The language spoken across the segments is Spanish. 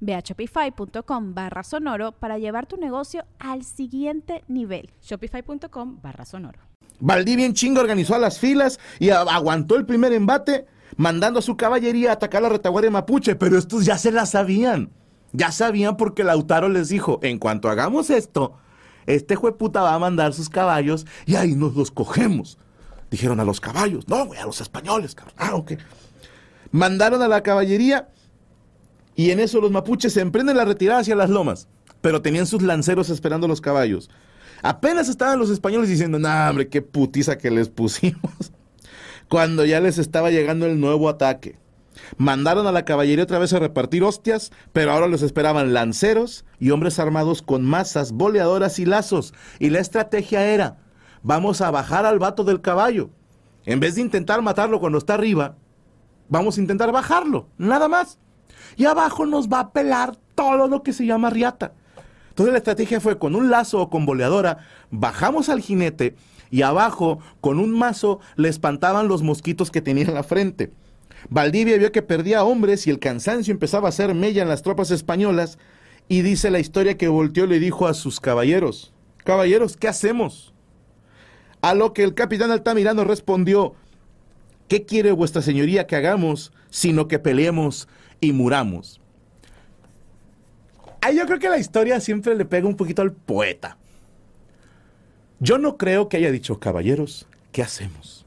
Ve a shopify.com barra sonoro para llevar tu negocio al siguiente nivel. Shopify.com barra sonoro. Valdivia en chinga organizó a las filas y aguantó el primer embate, mandando a su caballería a atacar la retaguardia mapuche, pero estos ya se la sabían. Ya sabían porque Lautaro les dijo, en cuanto hagamos esto, este jueputa va a mandar sus caballos y ahí nos los cogemos. Dijeron a los caballos, no, güey, a los españoles, cabrón. Ah, ok. Mandaron a la caballería y en eso los mapuches se emprenden la retirada hacia las lomas, pero tenían sus lanceros esperando los caballos. Apenas estaban los españoles diciendo, nah, hombre, qué putiza que les pusimos. Cuando ya les estaba llegando el nuevo ataque. Mandaron a la caballería otra vez a repartir hostias, pero ahora los esperaban lanceros y hombres armados con masas, boleadoras y lazos. Y la estrategia era, vamos a bajar al vato del caballo. En vez de intentar matarlo cuando está arriba, vamos a intentar bajarlo, nada más y abajo nos va a pelar todo lo que se llama riata. Entonces la estrategia fue con un lazo o con boleadora, bajamos al jinete y abajo con un mazo le espantaban los mosquitos que tenía en la frente. Valdivia vio que perdía hombres y el cansancio empezaba a hacer mella en las tropas españolas y dice la historia que volteó le dijo a sus caballeros, caballeros, ¿qué hacemos? A lo que el capitán Altamirano respondió, ¿qué quiere vuestra señoría que hagamos sino que peleemos y muramos. Ahí yo creo que la historia siempre le pega un poquito al poeta. Yo no creo que haya dicho, caballeros, ¿qué hacemos?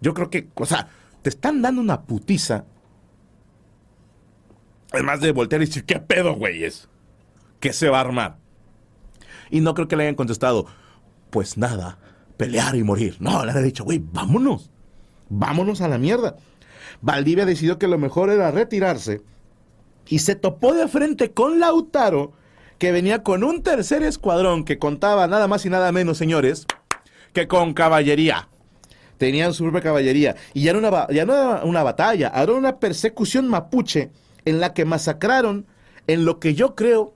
Yo creo que, o sea, te están dando una putiza. Además de voltear y decir, ¿qué pedo, güeyes? ¿Qué se va a armar? Y no creo que le hayan contestado, pues nada, pelear y morir. No, le han dicho, güey, vámonos. Vámonos a la mierda. Valdivia decidió que lo mejor era retirarse y se topó de frente con Lautaro, que venía con un tercer escuadrón que contaba nada más y nada menos, señores, que con caballería. Tenían su propia caballería. Y ya, una, ya no era una batalla, era una persecución mapuche en la que masacraron en lo que yo creo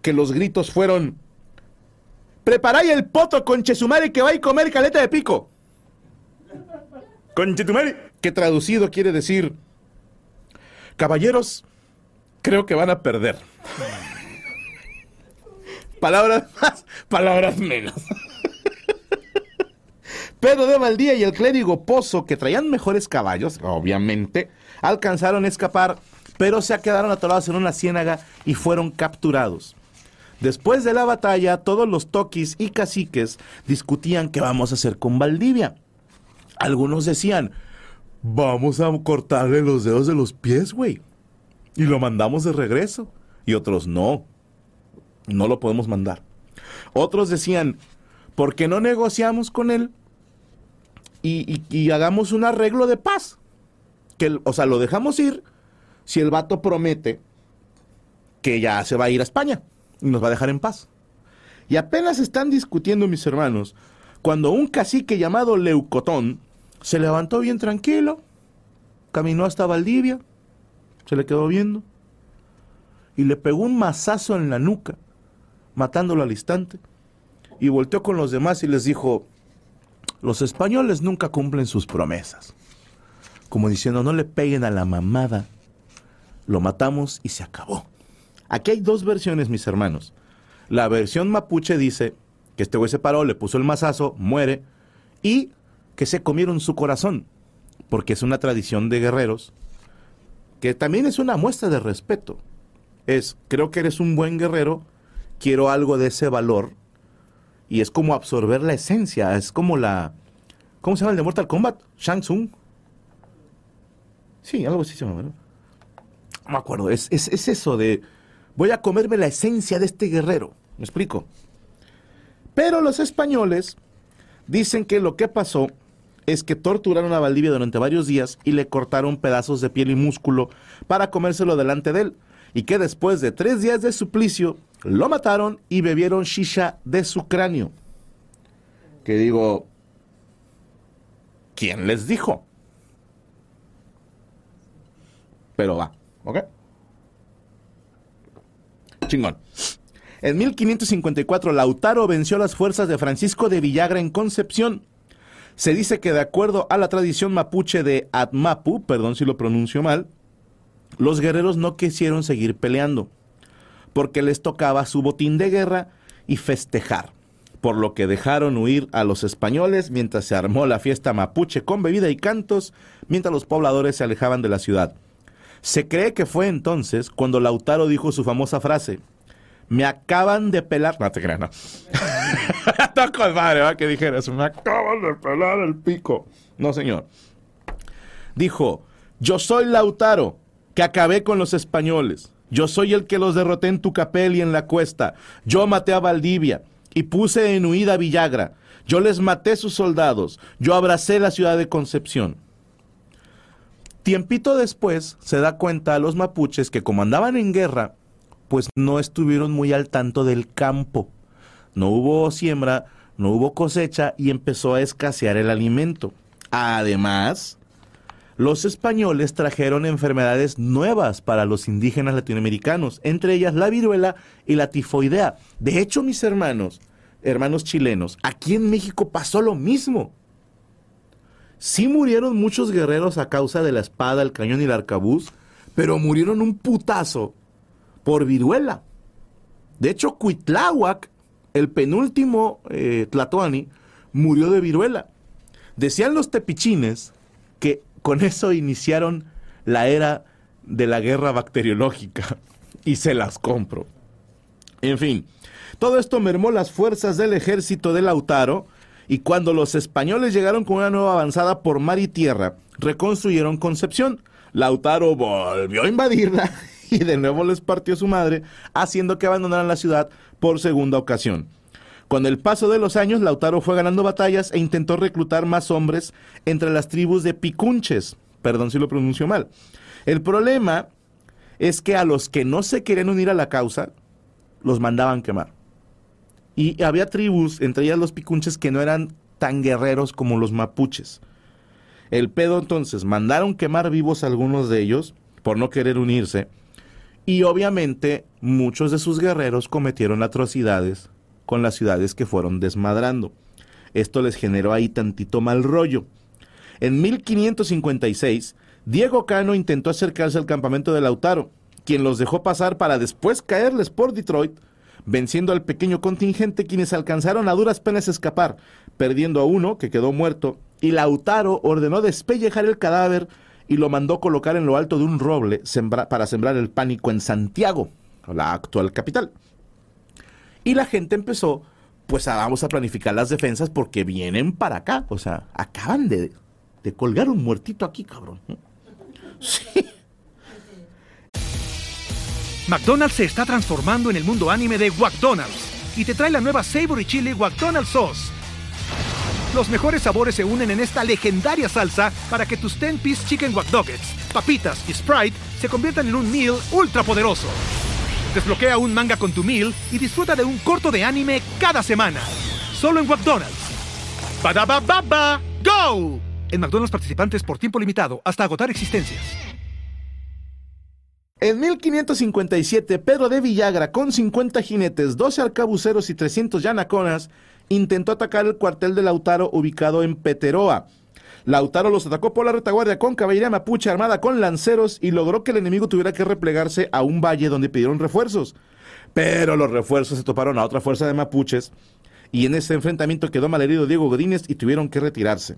que los gritos fueron Preparáis el poto con Chesumare que va a comer caleta de pico. Con que traducido quiere decir, caballeros, creo que van a perder. palabras más, palabras menos. Pedro de Valdía y el clérigo Pozo, que traían mejores caballos, obviamente, alcanzaron a escapar, pero se quedaron atorados en una ciénaga y fueron capturados. Después de la batalla, todos los toquis y caciques discutían qué vamos a hacer con Valdivia. Algunos decían, vamos a cortarle los dedos de los pies, güey. Y lo mandamos de regreso. Y otros, no, no lo podemos mandar. Otros decían, ¿por qué no negociamos con él y, hagamos un arreglo de paz? Que, o sea, lo dejamos ir si el vato promete que ya se va a ir a España y nos va a dejar en paz. Y apenas están discutiendo mis hermanos cuando un cacique llamado Leucotón se levantó bien tranquilo, caminó hasta Valdivia, se le quedó viendo y le pegó un mazazo en la nuca, matándolo al instante, y volteó con los demás y les dijo, los españoles nunca cumplen sus promesas. Como diciendo, no le peguen a la mamada, lo matamos y se acabó. Aquí hay dos versiones, mis hermanos. La versión mapuche dice que este güey se paró, le puso el mazazo, muere, y que se comieron su corazón, porque es una tradición de guerreros, que también es una muestra de respeto. Es, creo que eres un buen guerrero, quiero algo de ese valor, y es como absorber la esencia, es como la, ¿Cómo se llama el de Mortal Kombat? Shang Tsung. Sí, algo así se llama, ¿no? No me acuerdo. Es, es, es eso de. Voy a comerme la esencia de este guerrero. ¿Me explico? Pero los españoles dicen que lo que pasó es que torturaron a Valdivia durante varios días y le cortaron pedazos de piel y músculo para comérselo delante de él. Y que después de tres días de suplicio, lo mataron y bebieron shisha de su cráneo. Que digo, ¿quién les dijo? Pero va, ¿ok? Chingón. En 1554, Lautaro venció a las fuerzas de Francisco de Villagra en Concepción. Se dice que de acuerdo a la tradición mapuche de Atmapu, perdón si lo pronuncio mal, los guerreros no quisieron seguir peleando, porque les tocaba su botín de guerra y festejar, por lo que dejaron huir a los españoles mientras se armó la fiesta mapuche con bebida y cantos, mientras los pobladores se alejaban de la ciudad. Se cree que fue entonces cuando Lautaro dijo su famosa frase, me acaban de pelar. No te creas, no. Toco madre, ¿va? Que dijeras, me acaban de pelar el pico. No, señor. Dijo, yo soy Lautaro, que acabé con los españoles. Yo soy el que los derroté en Tucapel y en la cuesta. Yo maté a Valdivia y puse en huida a Villagra. Yo les maté sus soldados. Yo abracé la ciudad de Concepción. Tiempito después se da cuenta a los mapuches que como andaban en guerra, pues no estuvieron muy al tanto del campo. No hubo siembra, no hubo cosecha y empezó a escasear el alimento. Además, los españoles trajeron enfermedades nuevas para los indígenas latinoamericanos, entre ellas la viruela y la tifoidea. De hecho, mis hermanos, hermanos chilenos, aquí en México pasó lo mismo. Sí murieron muchos guerreros a causa de la espada, el cañón y el arcabuz, pero murieron un putazo por viruela. De hecho, Cuitláhuac, el penúltimo eh, Tlatoani, murió de viruela. Decían los tepichines que con eso iniciaron la era de la guerra bacteriológica y se las compro. En fin, todo esto mermó las fuerzas del ejército de Lautaro y cuando los españoles llegaron con una nueva avanzada por mar y tierra, reconstruyeron Concepción. Lautaro volvió a invadirla y de nuevo les partió su madre, haciendo que abandonaran la ciudad por segunda ocasión. Con el paso de los años, Lautaro fue ganando batallas e intentó reclutar más hombres entre las tribus de Picunches. Perdón si lo pronuncio mal. El problema es que a los que no se querían unir a la causa, los mandaban quemar. Y había tribus, entre ellas los Picunches, que no eran tan guerreros como los mapuches. El pedo entonces, mandaron quemar vivos a algunos de ellos por no querer unirse. Y obviamente muchos de sus guerreros cometieron atrocidades con las ciudades que fueron desmadrando. Esto les generó ahí tantito mal rollo. En 1556, Diego Cano intentó acercarse al campamento de Lautaro, quien los dejó pasar para después caerles por Detroit, venciendo al pequeño contingente quienes alcanzaron a duras penas escapar, perdiendo a uno que quedó muerto, y Lautaro ordenó despellejar el cadáver y lo mandó colocar en lo alto de un roble para sembrar el pánico en Santiago, la actual capital. Y la gente empezó, pues vamos a planificar las defensas porque vienen para acá. O sea, acaban de, de colgar un muertito aquí, cabrón. Sí. McDonald's se está transformando en el mundo anime de McDonald's y te trae la nueva Savory Chili McDonald's Sauce. Los mejores sabores se unen en esta legendaria salsa para que tus 10-piece chicken wack papitas y Sprite se conviertan en un meal ultra poderoso. Desbloquea un manga con tu meal y disfruta de un corto de anime cada semana. Solo en McDonald's. baba ¡Go! En McDonald's participantes por tiempo limitado hasta agotar existencias. En 1557, Pedro de Villagra, con 50 jinetes, 12 arcabuceros y 300 yanaconas, intentó atacar el cuartel de Lautaro ubicado en Peteroa. Lautaro los atacó por la retaguardia con caballería mapuche armada con lanceros y logró que el enemigo tuviera que replegarse a un valle donde pidieron refuerzos. Pero los refuerzos se toparon a otra fuerza de mapuches y en ese enfrentamiento quedó malherido Diego Godínez y tuvieron que retirarse.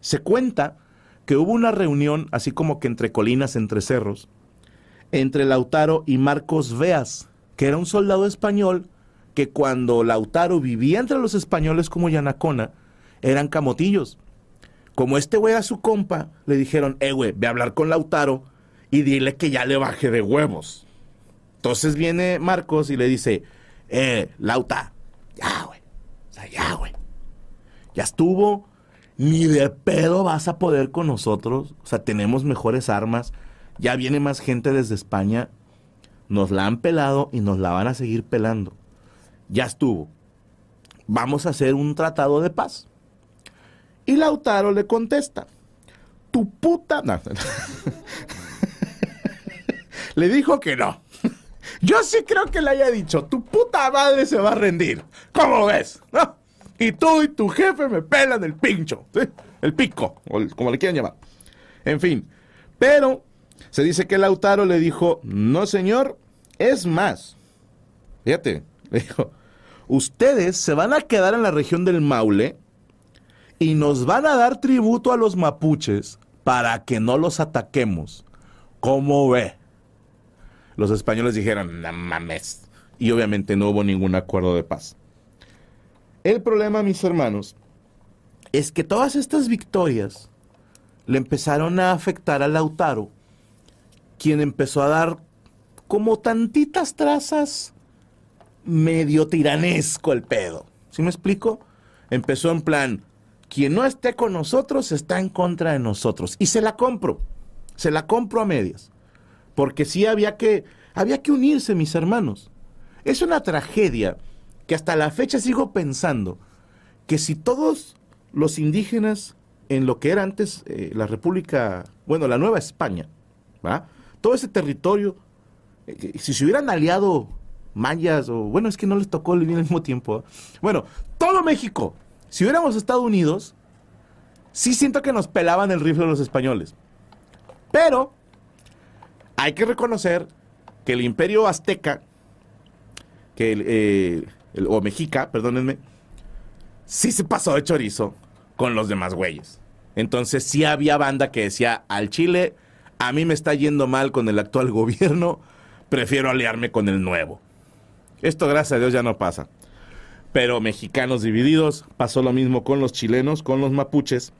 Se cuenta que hubo una reunión, así como que entre colinas, entre cerros, entre Lautaro y Marcos Veas, que era un soldado español que cuando Lautaro vivía entre los españoles como Yanacona, eran camotillos. como este güey era su compa, le dijeron, eh, güey, ve a hablar con Lautaro y dile que ya le baje de huevos. Entonces viene Marcos y le dice, eh, Lauta, ya, güey. O sea, ya, güey. Ya estuvo. Ni de pedo vas a poder con nosotros. O sea, tenemos mejores armas. Ya viene más gente desde España. Nos la han pelado y nos la van a seguir pelando. Ya estuvo. Vamos a hacer un tratado de paz. Y Lautaro le contesta, tu puta... Le dijo que no. Yo sí creo que le haya dicho, tu puta madre se va a rendir. ¿Cómo ves? ¿No? Y tú y tu jefe me pelan el pincho. El pico, o como le quieran llamar. En fin. Pero se dice que Lautaro le dijo, no señor, es más. Fíjate, le dijo, ustedes se van a quedar en la región del Maule y nos van a dar tributo a los mapuches para que no los ataquemos. ¿Cómo ve? Los españoles dijeron, no mames. Y obviamente no hubo ningún acuerdo de paz. El problema, mis hermanos, es que todas estas victorias le empezaron a afectar a Lautaro, quien empezó a dar como tantitas trazas medio tiranesco el pedo. ¿Sí me explico? Empezó en plan, quien no esté con nosotros está en contra de nosotros. Y se la compro, se la compro a medias. Porque sí había que, había que unirse, mis hermanos. Es una tragedia que hasta la fecha sigo pensando que si todos los indígenas en lo que era antes eh, la República, bueno, la Nueva España, ¿va? todo ese territorio, eh, si se hubieran aliado mayas o, bueno, es que no les tocó al mismo tiempo, bueno, todo México, si hubiéramos estado unidos, sí siento que nos pelaban el rifle los españoles. Pero hay que reconocer que el imperio azteca, que el, eh, el- o mexica, perdónenme, sí se pasó de chorizo con los demás güeyes. Entonces sí había banda que decía, al Chile, a mí me está yendo mal con el actual gobierno, prefiero aliarme con el nuevo. Esto gracias a Dios ya no pasa. Pero mexicanos divididos, pasó lo mismo con los chilenos, con los mapuches.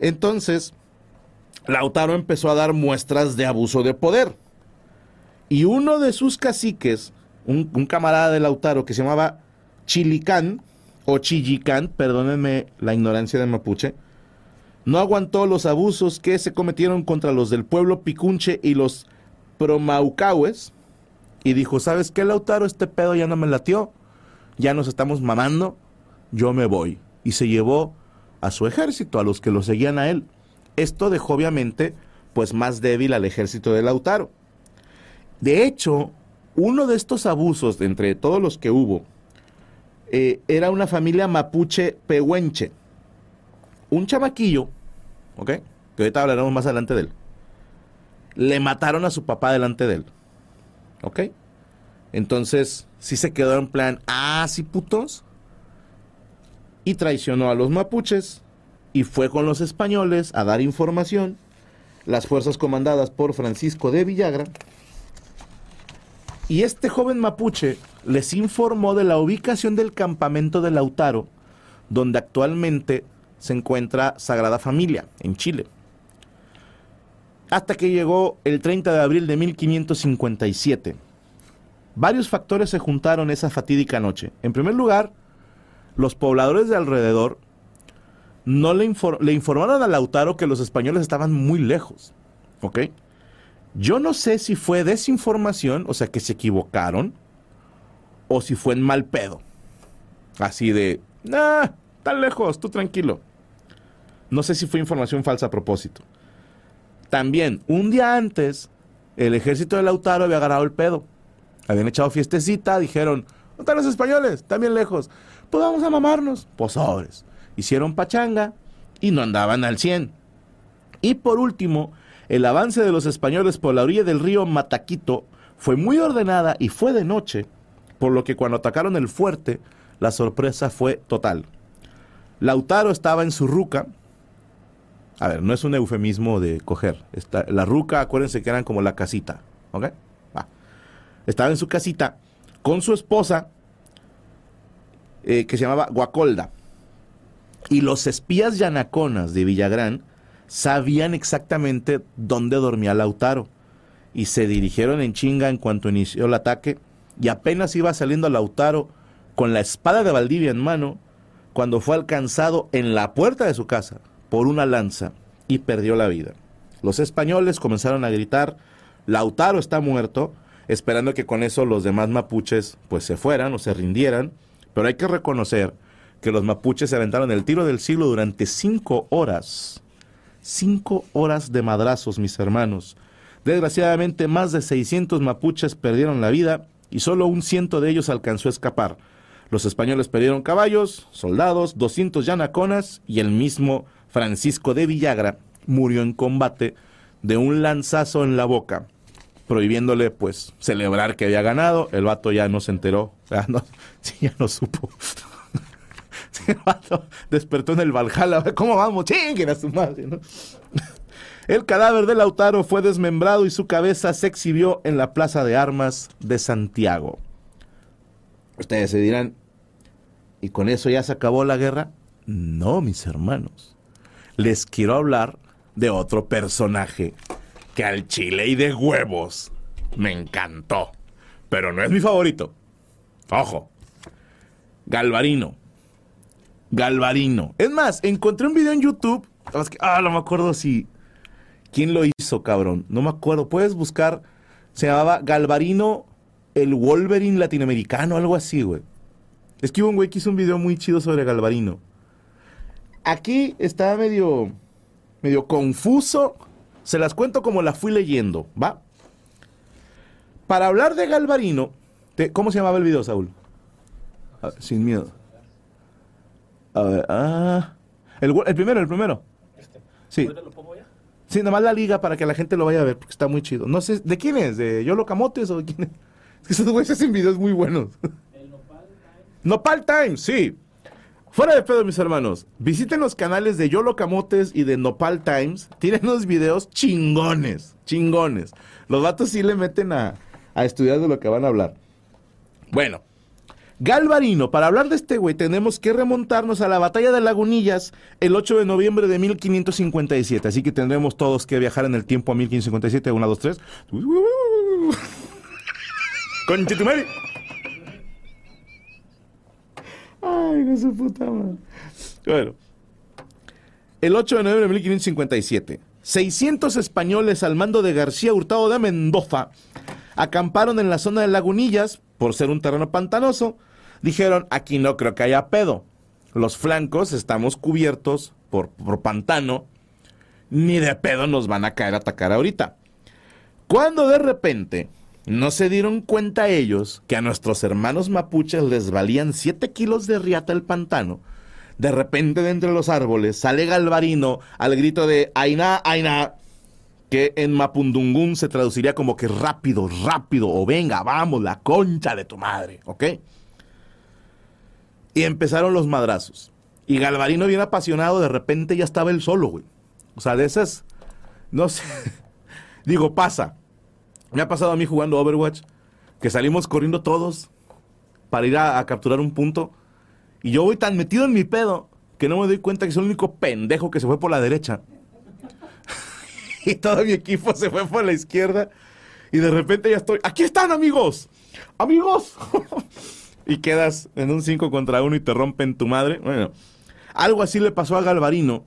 Entonces, Lautaro empezó a dar muestras de abuso de poder. Y uno de sus caciques, un, camarada de Lautaro que se llamaba Chilicán, o Chillicán, perdónenme la ignorancia de mapuche, no aguantó los abusos que se cometieron contra los del pueblo picunche y los promaucahues, y dijo, ¿sabes qué, Lautaro? Este pedo ya no me latió, ya nos estamos mamando, yo me voy. Y se llevó a su ejército, a los que lo seguían a él. Esto dejó obviamente pues más débil al ejército de Lautaro. De hecho, uno de estos abusos, entre todos los que hubo, eh, era una familia mapuche pehuenche. Un chamaquillo, ¿ok? Que ahorita hablaremos más adelante de él. Le mataron a su papá delante de él. ¿Ok? Entonces, sí se quedó en plan, ah, sí, putos. Y traicionó a los mapuches y fue con los españoles a dar información. Las fuerzas comandadas por Francisco de Villagra. Y este joven mapuche les informó de la ubicación del campamento de Lautaro, donde actualmente se encuentra Sagrada Familia, en Chile. Hasta que llegó el 30 de abril de 1557. Varios factores se juntaron esa fatídica noche. En primer lugar, los pobladores de alrededor no le, infor- le informaron a Lautaro que los españoles estaban muy lejos. ¿Ok? Yo no sé si fue desinformación, o sea, que se equivocaron, o si fue en mal pedo. Así de, nah, tan lejos, tú tranquilo. No sé si fue información falsa a propósito. También, un día antes, el ejército de Lautaro había agarrado el pedo. Habían echado fiestecita, dijeron, ¿dónde están los españoles? Bien lejos. Pues vamos a mamarnos. Pues sobres. Hicieron pachanga y no andaban al 100. Y por último, el avance de los españoles por la orilla del río Mataquito fue muy ordenada y fue de noche, por lo que cuando atacaron el fuerte, la sorpresa fue total. Lautaro estaba en su ruca. A ver, no es un eufemismo de coger. Está- la ruca, acuérdense que eran como la casita. ¿Ok? Estaba en su casita con su esposa, eh, que se llamaba Guacolda. Y los espías yanaconas de Villagrán sabían exactamente dónde dormía Lautaro. Y se dirigieron en chinga en cuanto inició el ataque. Y apenas iba saliendo Lautaro con la espada de Valdivia en mano, cuando fue alcanzado en la puerta de su casa por una lanza y perdió la vida. Los españoles comenzaron a gritar, Lautaro está muerto, esperando que con eso los demás mapuches pues se fueran o se rindieran, pero hay que reconocer que los mapuches se aventaron el tiro del siglo durante cinco horas. Cinco horas de madrazos, mis hermanos. Desgraciadamente, más de 600 mapuches perdieron la vida y solo un ciento de ellos alcanzó a escapar. Los españoles perdieron caballos, soldados, 200 yanaconas y el mismo Francisco de Villagra murió en combate de un lanzazo en la boca, prohibiéndole pues celebrar que había ganado. El vato ya no se enteró, ya no, ya no supo. El vato despertó en el Valhalla. ¿Cómo vamos? Chinguen a su madre. El cadáver de Lautaro fue desmembrado y su cabeza se exhibió en la Plaza de Armas de Santiago. Ustedes se dirán, ¿y con eso ya se acabó la guerra? No, mis hermanos. Les quiero hablar de otro personaje que al chile y de huevos me encantó. Pero no es mi favorito. Ojo. Galvarino. Galvarino. Es más, encontré un video en YouTube. Ah, no me acuerdo si. ¿Quién lo hizo, cabrón? No me acuerdo. Puedes buscar. Se llamaba Galvarino el Wolverine latinoamericano, algo así, güey. Es que hubo un güey que hizo un video muy chido sobre Galvarino. Aquí está medio. medio confuso. Se las cuento como la fui leyendo, ¿va? Para hablar de Galvarino. ¿Cómo se llamaba el video, Saúl? Ah, sin miedo. A ver, ah. El, el primero, el primero. Sí. Sí, nada más la liga para que la gente lo vaya a ver, porque está muy chido. No sé, ¿de quién es? ¿De Yolo Camotes o de quién es? Es que esos güeyes hacen videos muy buenos. El Nopal Times. Nopal Times, sí. Fuera de pedo, mis hermanos. Visiten los canales de Yolo Camotes y de Nopal Times. Tienen unos videos chingones, chingones. Los vatos sí le meten a, a estudiar de lo que van a hablar. Bueno, Galvarino, para hablar de este güey tenemos que remontarnos a la batalla de Lagunillas el 8 de noviembre de 1557. Así que tendremos todos que viajar en el tiempo a 1557. 1, 2, 3. Conchetumari. Ay, no su puta madre. Bueno. El 8 de noviembre de 1557, 600 españoles al mando de García Hurtado de Mendoza acamparon en la zona de Lagunillas por ser un terreno pantanoso. Dijeron, aquí no creo que haya pedo. Los flancos estamos cubiertos por, por pantano. Ni de pedo nos van a caer a atacar ahorita. Cuando de repente no se dieron cuenta ellos que a nuestros hermanos mapuches les valían 7 kilos de riata el pantano. De repente de entre los árboles sale Galvarino al grito de Aina, Aina, que en Mapundungún se traduciría como que rápido, rápido, o venga, vamos, la concha de tu madre, ¿ok? Y empezaron los madrazos. Y Galvarino, bien apasionado, de repente ya estaba él solo, güey. O sea, de esas, no sé, digo, pasa. Me ha pasado a mí jugando Overwatch que salimos corriendo todos para ir a, capturar un punto. Y yo voy tan metido en mi pedo que no me doy cuenta que soy el único pendejo que se fue por la derecha. y todo mi equipo se fue por la izquierda. Y de repente ya estoy. ¡Aquí están, amigos! ¡Amigos! y quedas en un 5 contra 1 y te rompen tu madre. Bueno, algo así le pasó a Galvarino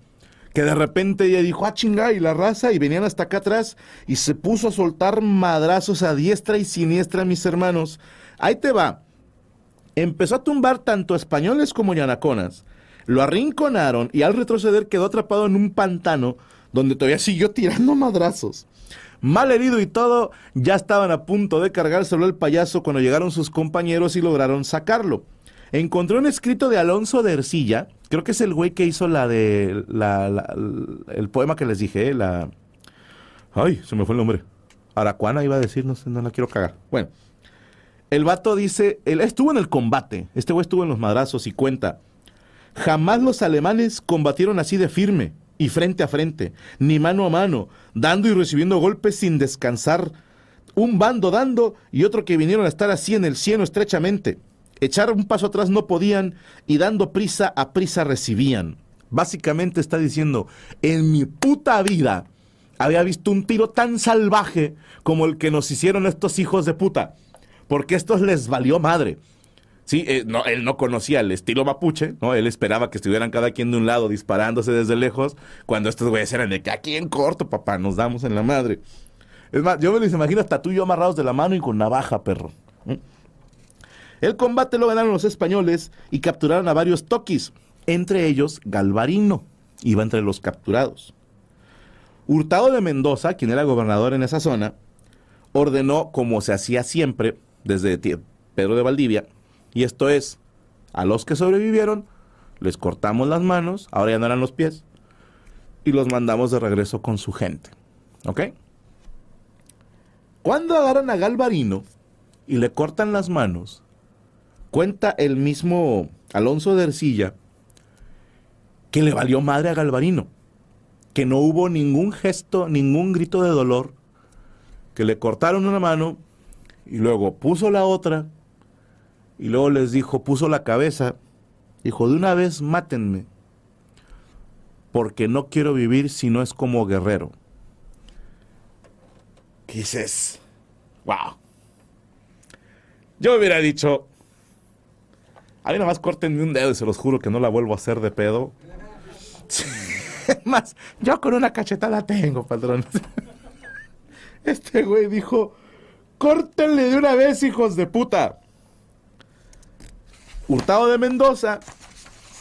que de repente ella dijo, ah, chinga, y la raza, y venían hasta acá atrás, y se puso a soltar madrazos a diestra y siniestra, mis hermanos. Ahí te va. Empezó a tumbar tanto españoles como yanaconas. Lo arrinconaron y al retroceder quedó atrapado en un pantano donde todavía siguió tirando madrazos. Mal herido y todo, ya estaban a punto de cargárselo el payaso cuando llegaron sus compañeros y lograron sacarlo. Encontré un escrito de Alonso de Ercilla, creo que es el güey que hizo la de la, el poema que les dije, ¿eh? la ay, se me fue el nombre. Aracuana iba a decir, no sé, no la quiero cagar. Bueno, el vato dice, él estuvo en el combate, este güey estuvo en los madrazos y cuenta, jamás los alemanes combatieron así de firme y frente a frente, ni mano a mano, dando y recibiendo golpes sin descansar, un bando dando y otro que vinieron a estar así en el cielo estrechamente. Echar un paso atrás no podían y dando prisa a prisa recibían. Básicamente está diciendo, en mi puta vida había visto un tiro tan salvaje como el que nos hicieron estos hijos de puta. Porque estos les valió madre. Sí, eh, no, él no conocía el estilo mapuche, ¿no? Él esperaba que estuvieran cada quien de un lado disparándose desde lejos, cuando estos güeyes eran de que aquí en corto, papá, nos damos en la madre. Es más, yo me los imagino hasta tú y yo amarrados de la mano y con navaja, perro. El combate lo ganaron los españoles y capturaron a varios toquis, entre ellos Galvarino, iba entre los capturados. Hurtado de Mendoza, quien era gobernador en esa zona, ordenó, como se hacía siempre desde Pedro de Valdivia, y esto es, a los que sobrevivieron, les cortamos las manos, ahora ya no eran los pies, y los mandamos de regreso con su gente. ¿Ok? Cuando agarran a Galvarino y le cortan las manos, cuenta el mismo Alonso de Ercilla que le valió madre a Galvarino, que no hubo ningún gesto, ningún grito de dolor, que le cortaron una mano y luego puso la otra y luego les dijo, puso la cabeza, dijo, de una vez mátenme, porque no quiero vivir si no es como guerrero. Wow. Yo hubiera dicho, a mí nada más córtenme un dedo y se los juro que no la vuelvo a hacer de pedo. más, yo con una cachetada tengo, padrón. Este güey dijo, córtenle de una vez, hijos de puta. Hurtado de Mendoza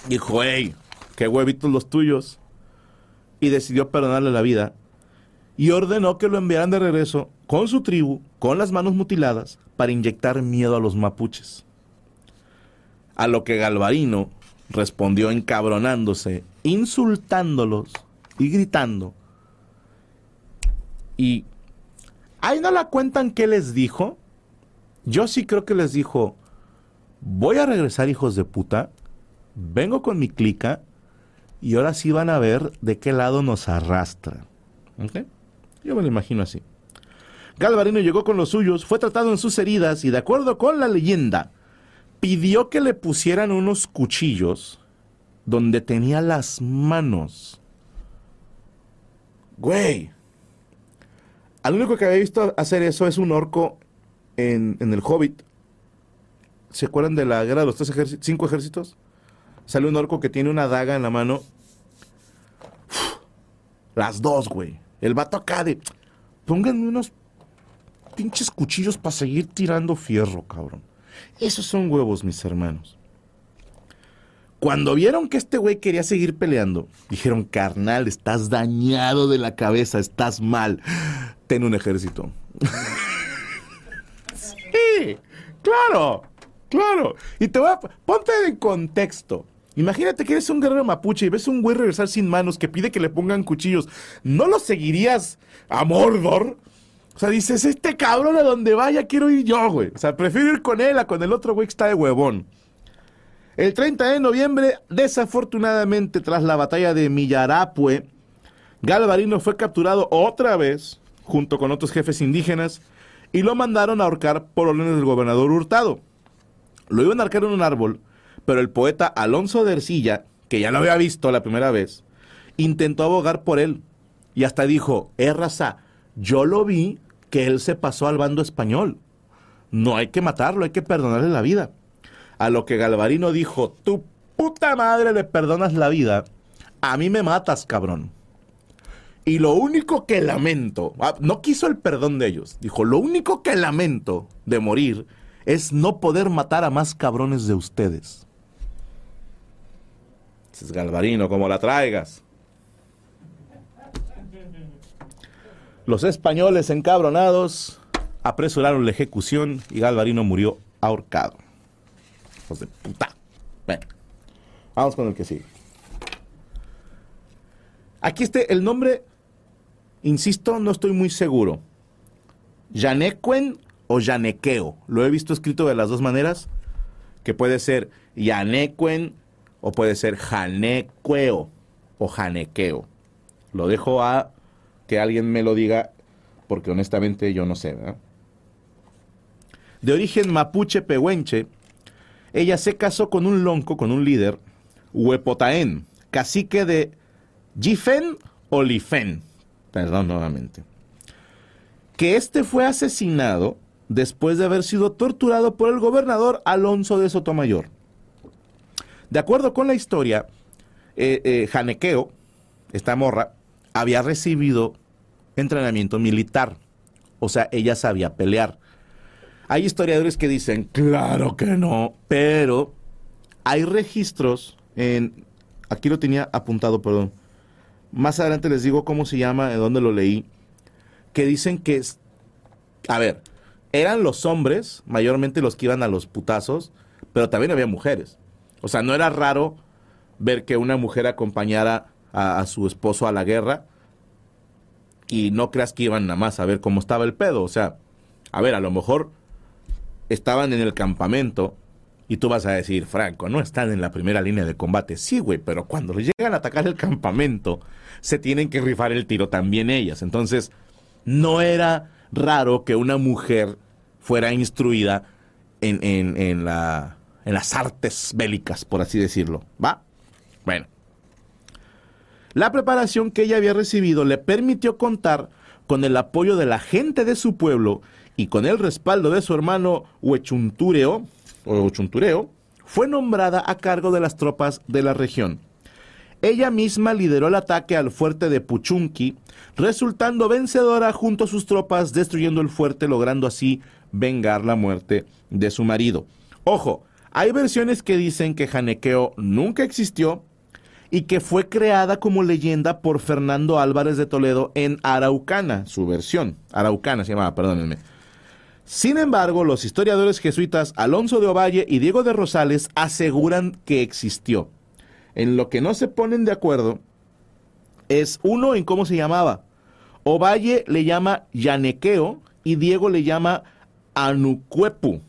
dijo, hey, qué huevitos los tuyos. Y decidió perdonarle la vida. Y ordenó que lo enviaran de regreso con su tribu, con las manos mutiladas, para inyectar miedo a los mapuches. A lo que Galvarino respondió encabronándose, insultándolos y gritando. Y ahí no la cuentan qué les dijo. Yo sí creo que les dijo, voy a regresar hijos de puta, vengo con mi clica y ahora sí van a ver de qué lado nos arrastra. Yo me lo imagino así. Galvarino llegó con los suyos, fue tratado en sus heridas y de acuerdo con la leyenda, pidió que le pusieran unos cuchillos donde tenía las manos. Güey. Al único que había visto hacer eso es un orco en, en el Hobbit. ¿Se acuerdan de la guerra de los tres cinco ejércitos? Sale un orco que tiene una daga en la mano. las dos, güey. El vato acá de. Pónganme unos pinches cuchillos para seguir tirando fierro, cabrón. Esos son huevos, mis hermanos. Cuando vieron que este güey quería seguir peleando, dijeron, carnal, estás dañado de la cabeza, estás mal. Ten un ejército. sí, claro. Claro. Y te voy a... Ponte en contexto. Imagínate que eres un guerrero mapuche y ves un güey regresar sin manos que pide que le pongan cuchillos. ¿No lo seguirías a Mordor? O sea, dices, este cabrón a donde vaya quiero ir yo, güey. O sea, prefiero ir con él a con el otro güey que está de huevón. El 30 de noviembre, desafortunadamente, tras la batalla de Millarapue, Galvarino fue capturado otra vez, junto con otros jefes indígenas, y lo mandaron a ahorcar por órdenes del gobernador Hurtado. Lo iban a arcar en un árbol, pero el poeta Alonso de Ercilla, que ya lo había visto la primera vez, intentó abogar por él. Y hasta dijo, eh, raza, yo lo vi que él se pasó al bando español. No hay que matarlo, hay que perdonarle la vida. A lo que Galvarino dijo, tu puta madre le perdonas la vida, a mí me matas, cabrón. Y lo único que lamento, ah, no quiso el perdón de ellos, dijo, lo único que lamento de morir es no poder matar a más cabrones de ustedes. Es Galvarino, como la traigas. Los españoles encabronados apresuraron la ejecución y Galvarino murió ahorcado. De puta. Bueno, vamos con el que sigue. Aquí este, el nombre, insisto, no estoy muy seguro. Yanequen o yanequeo. Lo he visto escrito de las dos maneras, que puede ser yanequen o puede ser janequeo o janequeo. Lo dejo a que alguien me lo diga porque honestamente yo no sé. De origen mapuche pehuenche, ella se casó con un lonco, con un líder, Huepotaén, cacique de Gifen o Lifen, perdón nuevamente, que este fue asesinado después de haber sido torturado por el gobernador Alonso de Sotomayor. De acuerdo con la historia, eh, eh, Janequeo, esta morra, había recibido entrenamiento militar. O sea, ella sabía pelear. Hay historiadores que dicen, claro que no, pero hay registros en... Aquí lo tenía apuntado, perdón. Más adelante les digo cómo se llama, de dónde lo leí. Que dicen que... A ver, eran los hombres, mayormente los que iban a los putazos, pero también había mujeres. O sea, no era raro ver que una mujer acompañara a, su esposo a la guerra y no creas que iban nada más a ver cómo estaba el pedo. O sea, a ver, a lo mejor estaban en el campamento y tú vas a decir, Franco, no están en la primera línea de combate. Sí, güey, pero cuando llegan a atacar el campamento, se tienen que rifar el tiro también ellas. Entonces, no era raro que una mujer fuera instruida en, en, en, la, en las artes bélicas, por así decirlo. ¿Va? Bueno. La preparación que ella había recibido le permitió contar con el apoyo de la gente de su pueblo y con el respaldo de su hermano Huechuntureo, fue nombrada a cargo de las tropas de la región. Ella misma lideró el ataque al fuerte de Puchunqui, resultando vencedora junto a sus tropas, destruyendo el fuerte, logrando así vengar la muerte de su marido. Ojo, hay versiones que dicen que Janequeo nunca existió y que fue creada como leyenda por Fernando Álvarez de Toledo en Araucana, su versión. Araucana se llamaba, perdónenme. Sin embargo, los historiadores jesuitas Alonso de Ovalle y Diego de Rosales aseguran que existió. En lo que no se ponen de acuerdo es uno en cómo se llamaba. Ovalle le llama Yanequeo y Diego le llama Anucuepu.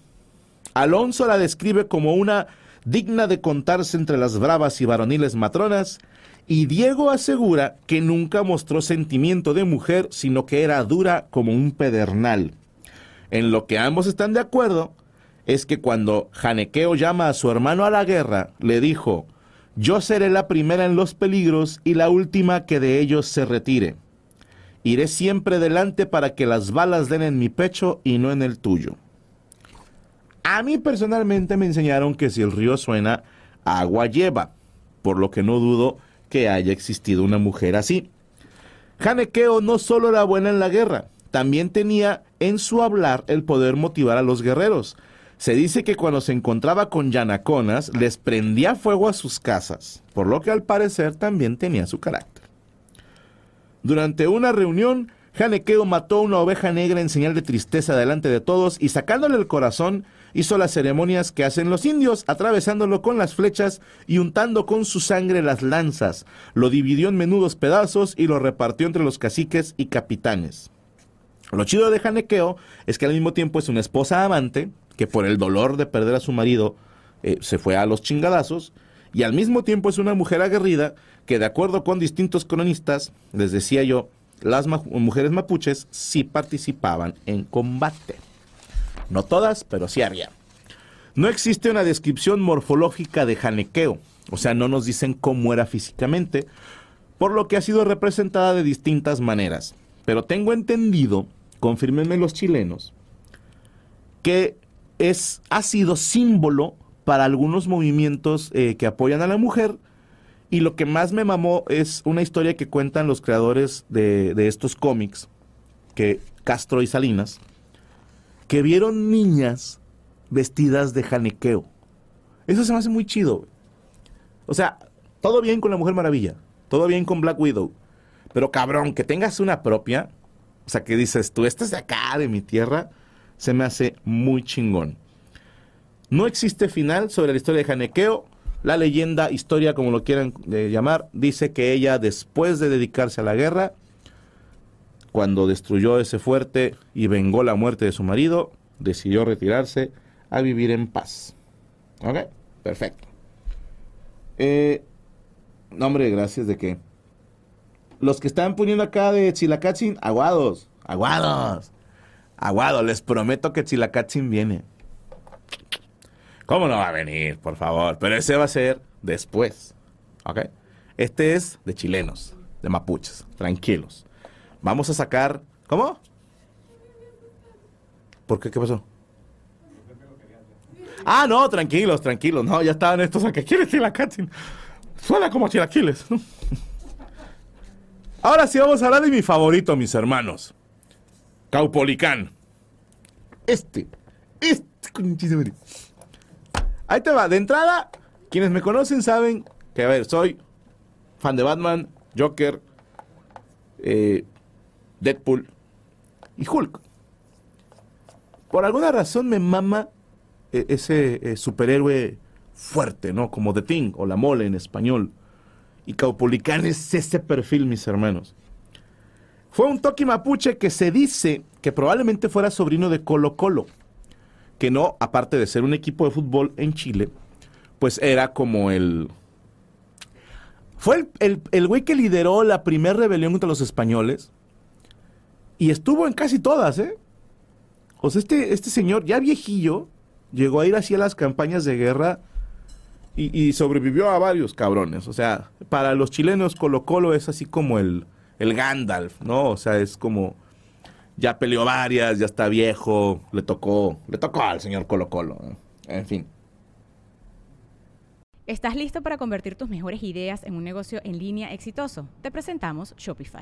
Alonso la describe como una digna de contarse entre las bravas y varoniles matronas, y Diego asegura que nunca mostró sentimiento de mujer, sino que era dura como un pedernal. En lo que ambos están de acuerdo es que cuando Janequeo llama a su hermano a la guerra, le dijo, yo seré la primera en los peligros y la última que de ellos se retire. Iré siempre delante para que las balas den en mi pecho y no en el tuyo. A mí personalmente me enseñaron que si el río suena, agua lleva, por lo que no dudo que haya existido una mujer así. Janequeo no solo era buena en la guerra, también tenía en su hablar el poder motivar a los guerreros. Se dice que cuando se encontraba con yanaconas les prendía fuego a sus casas, por lo que al parecer también tenía su carácter. Durante una reunión, Janequeo mató una oveja negra en señal de tristeza delante de todos y sacándole el corazón, hizo las ceremonias que hacen los indios, atravesándolo con las flechas y untando con su sangre las lanzas. Lo dividió en menudos pedazos y lo repartió entre los caciques y capitanes. Lo chido de Janequeo es que al mismo tiempo es una esposa amante, que por el dolor de perder a su marido eh, se fue a los chingadazos, y al mismo tiempo es una mujer aguerrida que de acuerdo con distintos cronistas, les decía yo, las mujeres mapuches sí participaban en combate. No todas, pero sí había. No existe una descripción morfológica de Janequeo, o sea, no nos dicen cómo era físicamente, por lo que ha sido representada de distintas maneras. Pero tengo entendido, confirmenme los chilenos, que es, ha sido símbolo para algunos movimientos eh, que apoyan a la mujer. Y lo que más me mamó es una historia que cuentan los creadores de, de estos cómics, que Castro y Salinas, que vieron niñas vestidas de janiqueo. Eso se me hace muy chido. O sea, todo bien con la Mujer Maravilla, todo bien con Black Widow, pero cabrón, que tengas una propia, o sea, que dices, tú estás de acá, de mi tierra, se me hace muy chingón. No existe final sobre la historia de Janequeo. La leyenda, historia, como lo quieran eh, llamar, dice que ella, después de dedicarse a la guerra, cuando destruyó ese fuerte y vengó la muerte de su marido, decidió retirarse a vivir en paz. ¿Ok? Perfecto. Eh, no, gracias de que. Los que están poniendo acá de Chilacatzin, aguados, aguados, aguados. Les prometo que Chilacatzin viene. ¿Cómo no va a venir, por favor? Pero ese va a ser después. ¿Ok? Este es de chilenos, de mapuches, tranquilos. Vamos a sacar... ¿Cómo? ¿Por qué? ¿Qué pasó? Ah, no, tranquilos, tranquilos. No, ya estaban estos a que quieren chilacatin. Suena como chilaquiles. Ahora sí vamos a hablar de mi favorito, mis hermanos. Caupolicán. Este. Este. Ahí te va. De entrada, quienes me conocen saben que, a ver, soy fan de Batman, Joker, eh, Deadpool y Hulk. Por alguna razón me mama eh, ese eh, superhéroe fuerte, ¿no? Como The Thing o La Mole en español. Y Caupolicán es ese perfil, mis hermanos. Fue un toque mapuche que se dice que probablemente fuera sobrino de Colo Colo. Que no, aparte de ser un equipo de fútbol en Chile, pues era como el... Fue el, el, el güey que lideró la primera rebelión contra los españoles. Y estuvo en casi todas, ¿eh? O sea, este, este señor, ya viejillo, llegó a ir así a las campañas de guerra y, sobrevivió a varios cabrones. O sea, para los chilenos Colo Colo es así como el, el Gandalf, ¿no? O sea, es como ya peleó varias, ya está viejo, le tocó, le tocó al señor Colo Colo. En fin. ¿Estás listo para convertir tus mejores ideas en un negocio en línea exitoso? Te presentamos Shopify.